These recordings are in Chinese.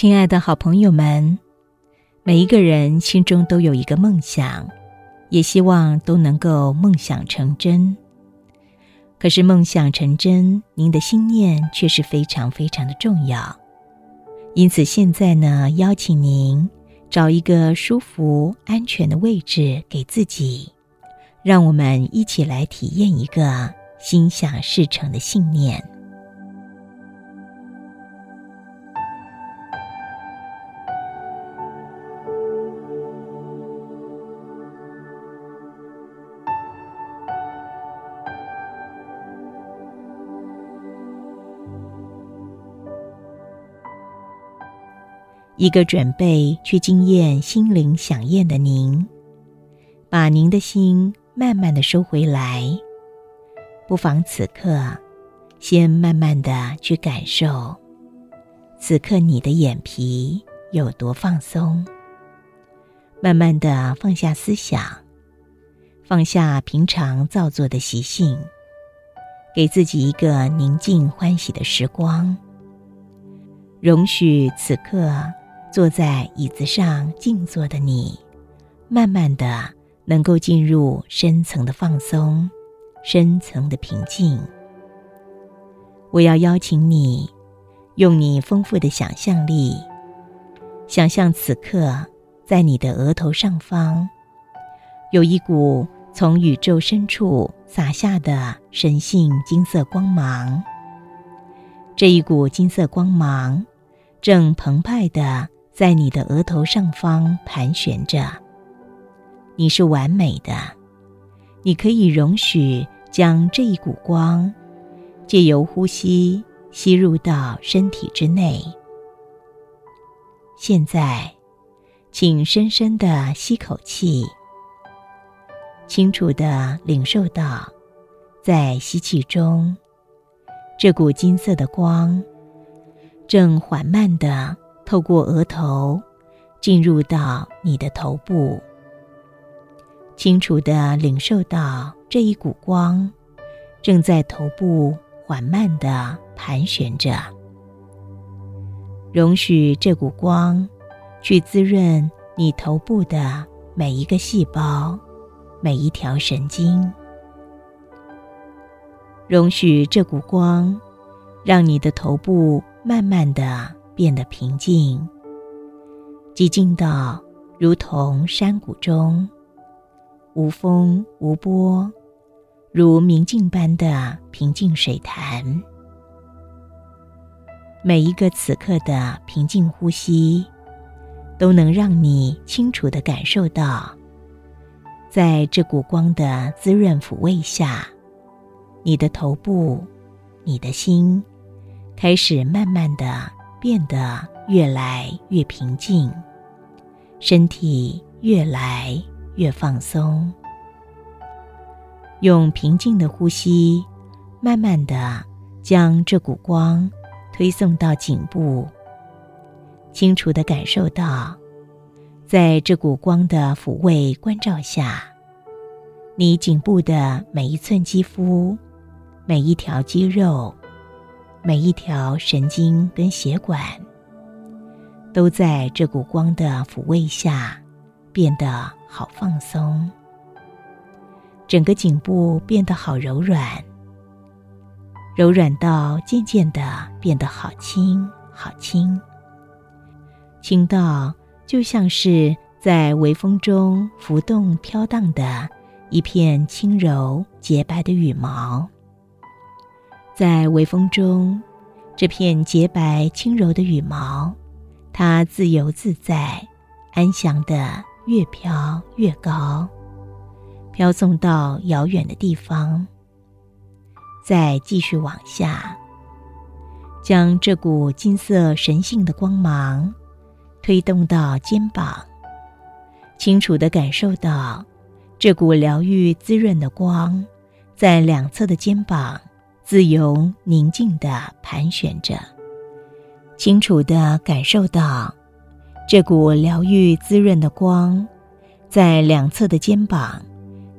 亲爱的好朋友们，每一个人心中都有一个梦想，也希望都能够梦想成真。可是梦想成真，您的心念却是非常非常的重要。因此，现在呢，邀请您找一个舒服、安全的位置给自己，让我们一起来体验一个心想事成的信念。一个准备去惊艳心灵响宴的您，把您的心慢慢的收回来，不妨此刻，先慢慢的去感受，此刻你的眼皮有多放松。慢慢的放下思想，放下平常造作的习性，给自己一个宁静欢喜的时光，容许此刻。坐在椅子上静坐的你，慢慢的能够进入深层的放松，深层的平静。我要邀请你，用你丰富的想象力，想象此刻在你的额头上方，有一股从宇宙深处洒下的神性金色光芒。这一股金色光芒，正澎湃的。在你的额头上方盘旋着。你是完美的，你可以容许将这一股光，借由呼吸吸入到身体之内。现在，请深深的吸口气，清楚的领受到，在吸气中，这股金色的光正缓慢的。透过额头，进入到你的头部，清楚的领受到这一股光，正在头部缓慢的盘旋着。容许这股光，去滋润你头部的每一个细胞，每一条神经。容许这股光，让你的头部慢慢的。变得平静，寂静到如同山谷中无风无波，如明镜般的平静水潭。每一个此刻的平静呼吸，都能让你清楚的感受到，在这股光的滋润抚慰下，你的头部、你的心，开始慢慢的。变得越来越平静，身体越来越放松。用平静的呼吸，慢慢的将这股光推送到颈部，清楚的感受到，在这股光的抚慰关照下，你颈部的每一寸肌肤，每一条肌肉。每一条神经跟血管，都在这股光的抚慰下变得好放松。整个颈部变得好柔软，柔软到渐渐的变得好轻好轻，轻到就像是在微风中浮动飘荡的一片轻柔洁白的羽毛。在微风中，这片洁白轻柔的羽毛，它自由自在、安详的越飘越高，飘送到遥远的地方。再继续往下，将这股金色神性的光芒推动到肩膀，清楚的感受到这股疗愈滋润的光，在两侧的肩膀。自由宁静的盘旋着，清楚的感受到这股疗愈滋润的光，在两侧的肩膀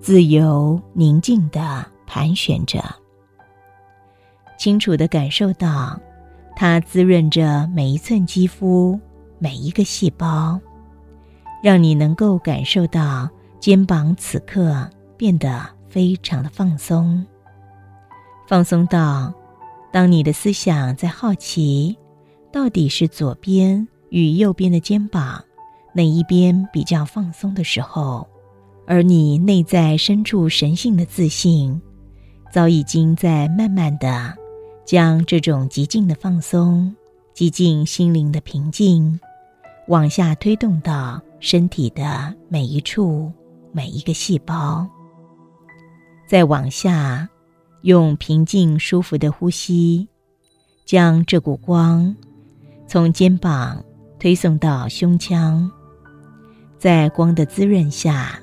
自由宁静的盘旋着。清楚的感受到它滋润着每一寸肌肤，每一个细胞，让你能够感受到肩膀此刻变得非常的放松，放松到，当你的思想在好奇，到底是左边与右边的肩膀哪一边比较放松的时候，而你内在深处神性的自信，早已经在慢慢的。将这种极静的放松、极静心灵的平静，往下推动到身体的每一处、每一个细胞，再往下，用平静舒服的呼吸，将这股光从肩膀推送到胸腔，在光的滋润下，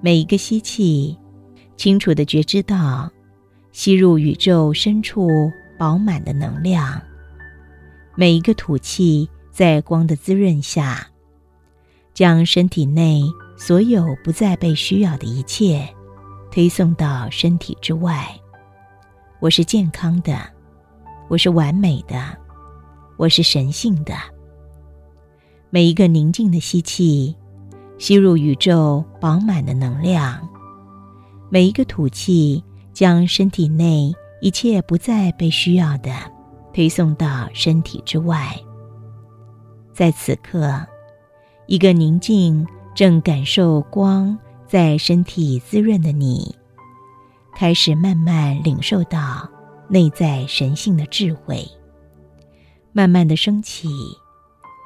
每一个吸气，清楚的觉知到。吸入宇宙深处饱满的能量，每一个吐气在光的滋润下，将身体内所有不再被需要的一切推送到身体之外。我是健康的，我是完美的，我是神性的。每一个宁静的吸气，吸入宇宙饱满的能量；每一个吐气。将身体内一切不再被需要的推送到身体之外。在此刻，一个宁静、正感受光在身体滋润的你，开始慢慢领受到内在神性的智慧，慢慢的升起，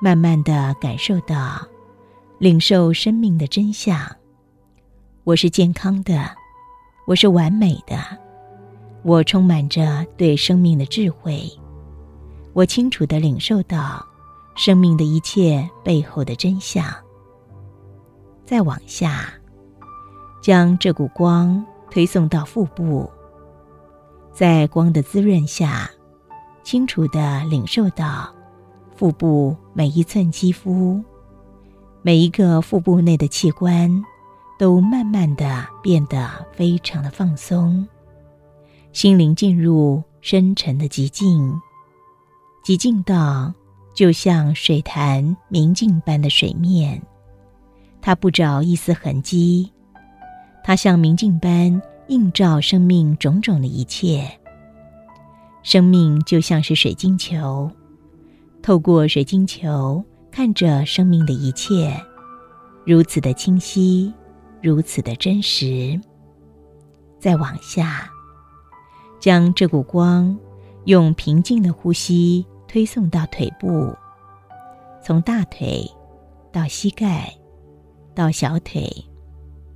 慢慢的感受到领受生命的真相。我是健康的。我是完美的，我充满着对生命的智慧，我清楚的领受到生命的一切背后的真相。再往下，将这股光推送到腹部，在光的滋润下，清楚地领受到腹部每一寸肌肤，每一个腹部内的器官。都慢慢的变得非常的放松，心灵进入深沉的寂静，寂静到就像水潭明镜般的水面，它不着一丝痕迹，它像明镜般映照生命种种的一切。生命就像是水晶球，透过水晶球看着生命的一切，如此的清晰。如此的真实。再往下，将这股光用平静的呼吸推送到腿部，从大腿到膝盖，到小腿、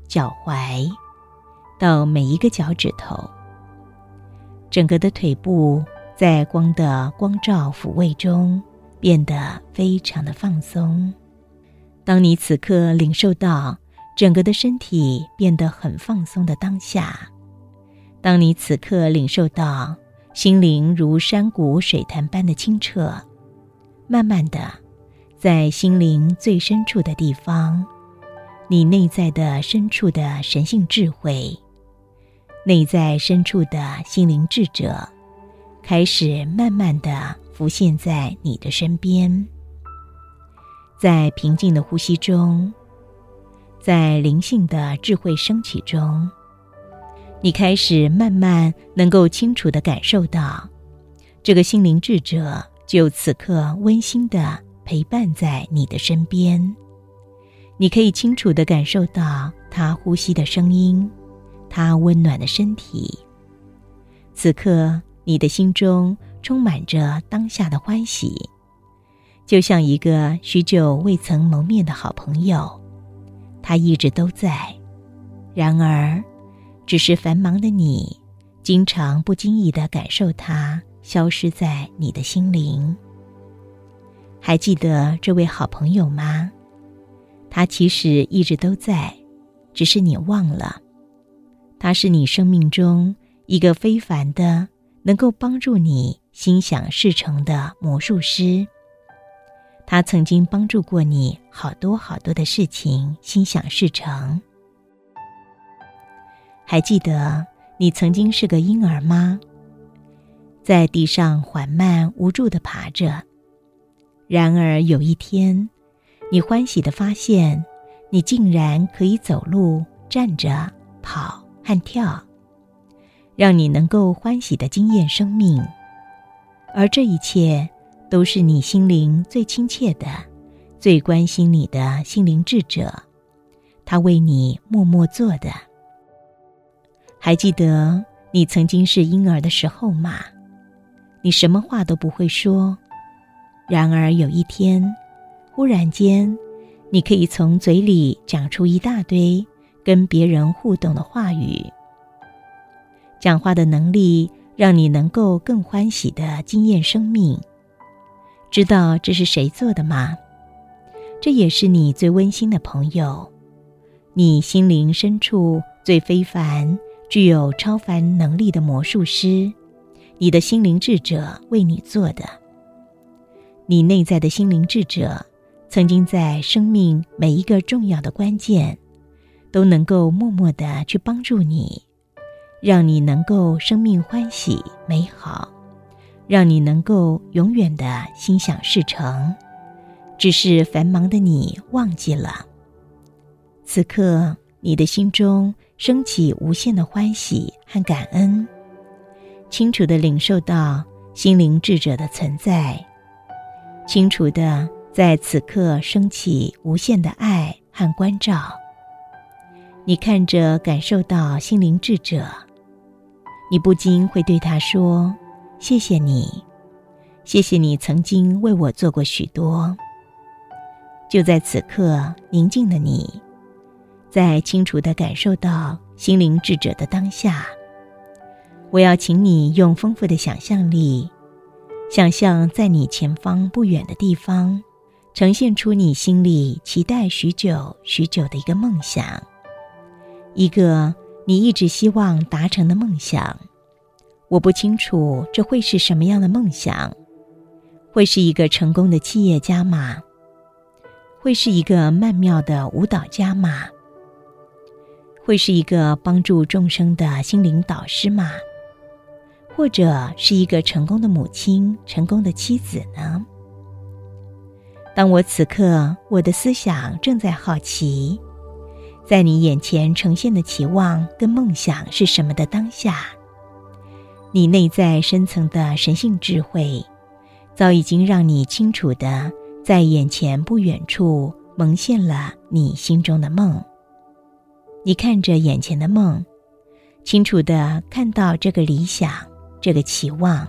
脚踝，到每一个脚趾头。整个的腿部在光的光照抚慰中变得非常的放松。当你此刻领受到。整个的身体变得很放松的当下，当你此刻领受到心灵如山谷水潭般的清澈，慢慢的，在心灵最深处的地方，你内在的深处的神性智慧，内在深处的心灵智者，开始慢慢的浮现在你的身边，在平静的呼吸中。在灵性的智慧升起中，你开始慢慢能够清楚的感受到，这个心灵智者就此刻温馨的陪伴在你的身边。你可以清楚的感受到他呼吸的声音，他温暖的身体。此刻，你的心中充满着当下的欢喜，就像一个许久未曾谋面的好朋友。他一直都在，然而，只是繁忙的你，经常不经意的感受他消失在你的心灵。还记得这位好朋友吗？他其实一直都在，只是你忘了。他是你生命中一个非凡的，能够帮助你心想事成的魔术师。他曾经帮助过你好多好多的事情，心想事成。还记得你曾经是个婴儿吗？在地上缓慢无助的爬着。然而有一天，你欢喜的发现，你竟然可以走路、站着、跑和跳，让你能够欢喜的经验生命。而这一切，都是你心灵最亲切的、最关心你的心灵智者，他为你默默做的。还记得你曾经是婴儿的时候吗？你什么话都不会说。然而有一天，忽然间，你可以从嘴里讲出一大堆跟别人互动的话语。讲话的能力让你能够更欢喜的经验生命。知道这是谁做的吗？这也是你最温馨的朋友，你心灵深处最非凡、具有超凡能力的魔术师，你的心灵智者为你做的。你内在的心灵智者，曾经在生命每一个重要的关键，都能够默默的去帮助你，让你能够生命欢喜美好，让你能够永远的心想事成。只是繁忙的你忘记了，此刻你的心中升起无限的欢喜和感恩，清楚的领受到心灵智者的存在。清楚的，在此刻升起无限的爱和关照。你看着，感受到心灵智者，你不禁会对他说：“谢谢你，谢谢你曾经为我做过许多。”就在此刻，宁静的你，在清楚的感受到心灵智者的当下，我要请你用丰富的想象力。想象在你前方不远的地方，呈现出你心里期待许久许久的一个梦想，一个你一直希望达成的梦想。我不清楚这会是什么样的梦想，会是一个成功的企业家吗？会是一个曼妙的舞蹈家吗？会是一个帮助众生的心灵导师吗？或者是一个成功的母亲、成功的妻子呢？当我此刻我的思想正在好奇，在你眼前呈现的期望跟梦想是什么的当下，你内在深层的神性智慧，早已经让你清楚的在眼前不远处蒙现了你心中的梦。你看着眼前的梦，清楚的看到这个理想。这个期望，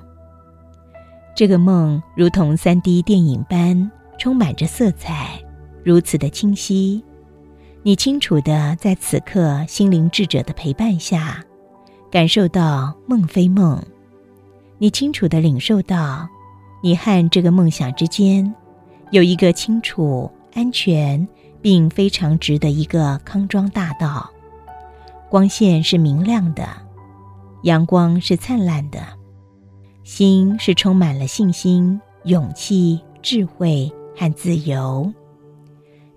这个梦如同三 D 电影般充满着色彩，如此的清晰。你清楚的在此刻心灵智者的陪伴下，感受到梦非梦。你清楚的领受到，你和这个梦想之间有一个清楚、安全并非常直的一个康庄大道，光线是明亮的。阳光是灿烂的，心是充满了信心、勇气、智慧和自由。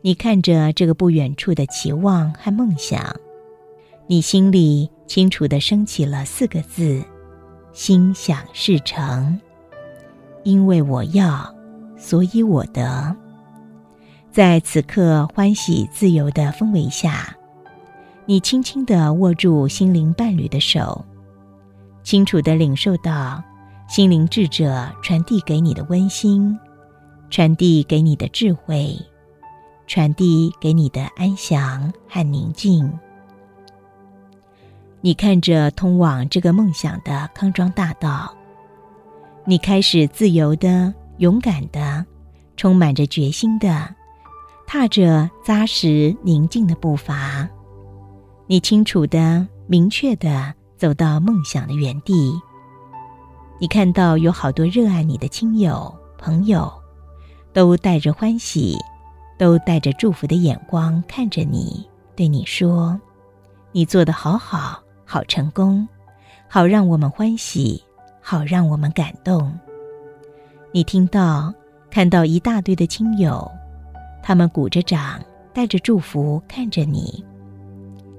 你看着这个不远处的期望和梦想，你心里清楚的升起了四个字：心想事成。因为我要，所以我得。在此刻欢喜自由的氛围下，你轻轻的握住心灵伴侣的手。清楚的领受到心灵智者传递给你的温馨，传递给你的智慧，传递给你的安详和宁静。你看着通往这个梦想的康庄大道，你开始自由的、勇敢的、充满着决心的，踏着扎实宁静的步伐。你清楚的、明确的。走到梦想的原地，你看到有好多热爱你的亲友朋友，都带着欢喜，都带着祝福的眼光看着你，对你说：“你做的好好，好成功，好让我们欢喜，好让我们感动。”你听到、看到一大堆的亲友，他们鼓着掌，带着祝福看着你，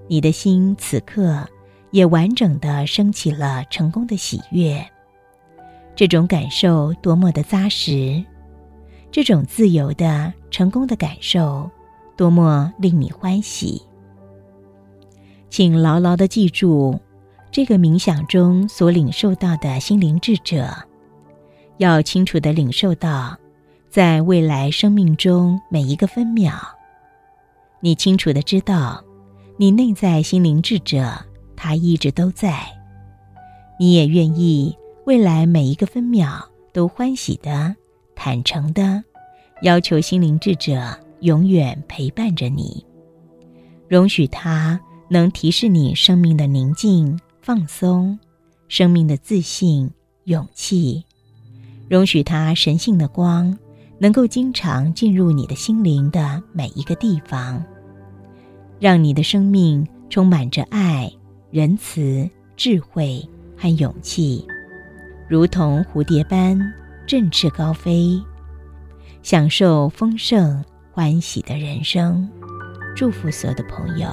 你的心此刻。也完整的升起了成功的喜悦，这种感受多么的扎实，这种自由的成功的感受多么令你欢喜。请牢牢的记住，这个冥想中所领受到的心灵智者，要清楚的领受到，在未来生命中每一个分秒，你清楚的知道，你内在心灵智者他一直都在，你也愿意未来每一个分秒都欢喜的、坦诚的，要求心灵智者永远陪伴着你，容许他。能提示你生命的宁静、放松，生命的自信、勇气，容许它神性的光能够经常进入你的心灵的每一个地方，让你的生命充满着爱、仁慈、智慧和勇气，如同蝴蝶般振翅高飞，享受丰盛欢喜的人生。祝福所有的朋友。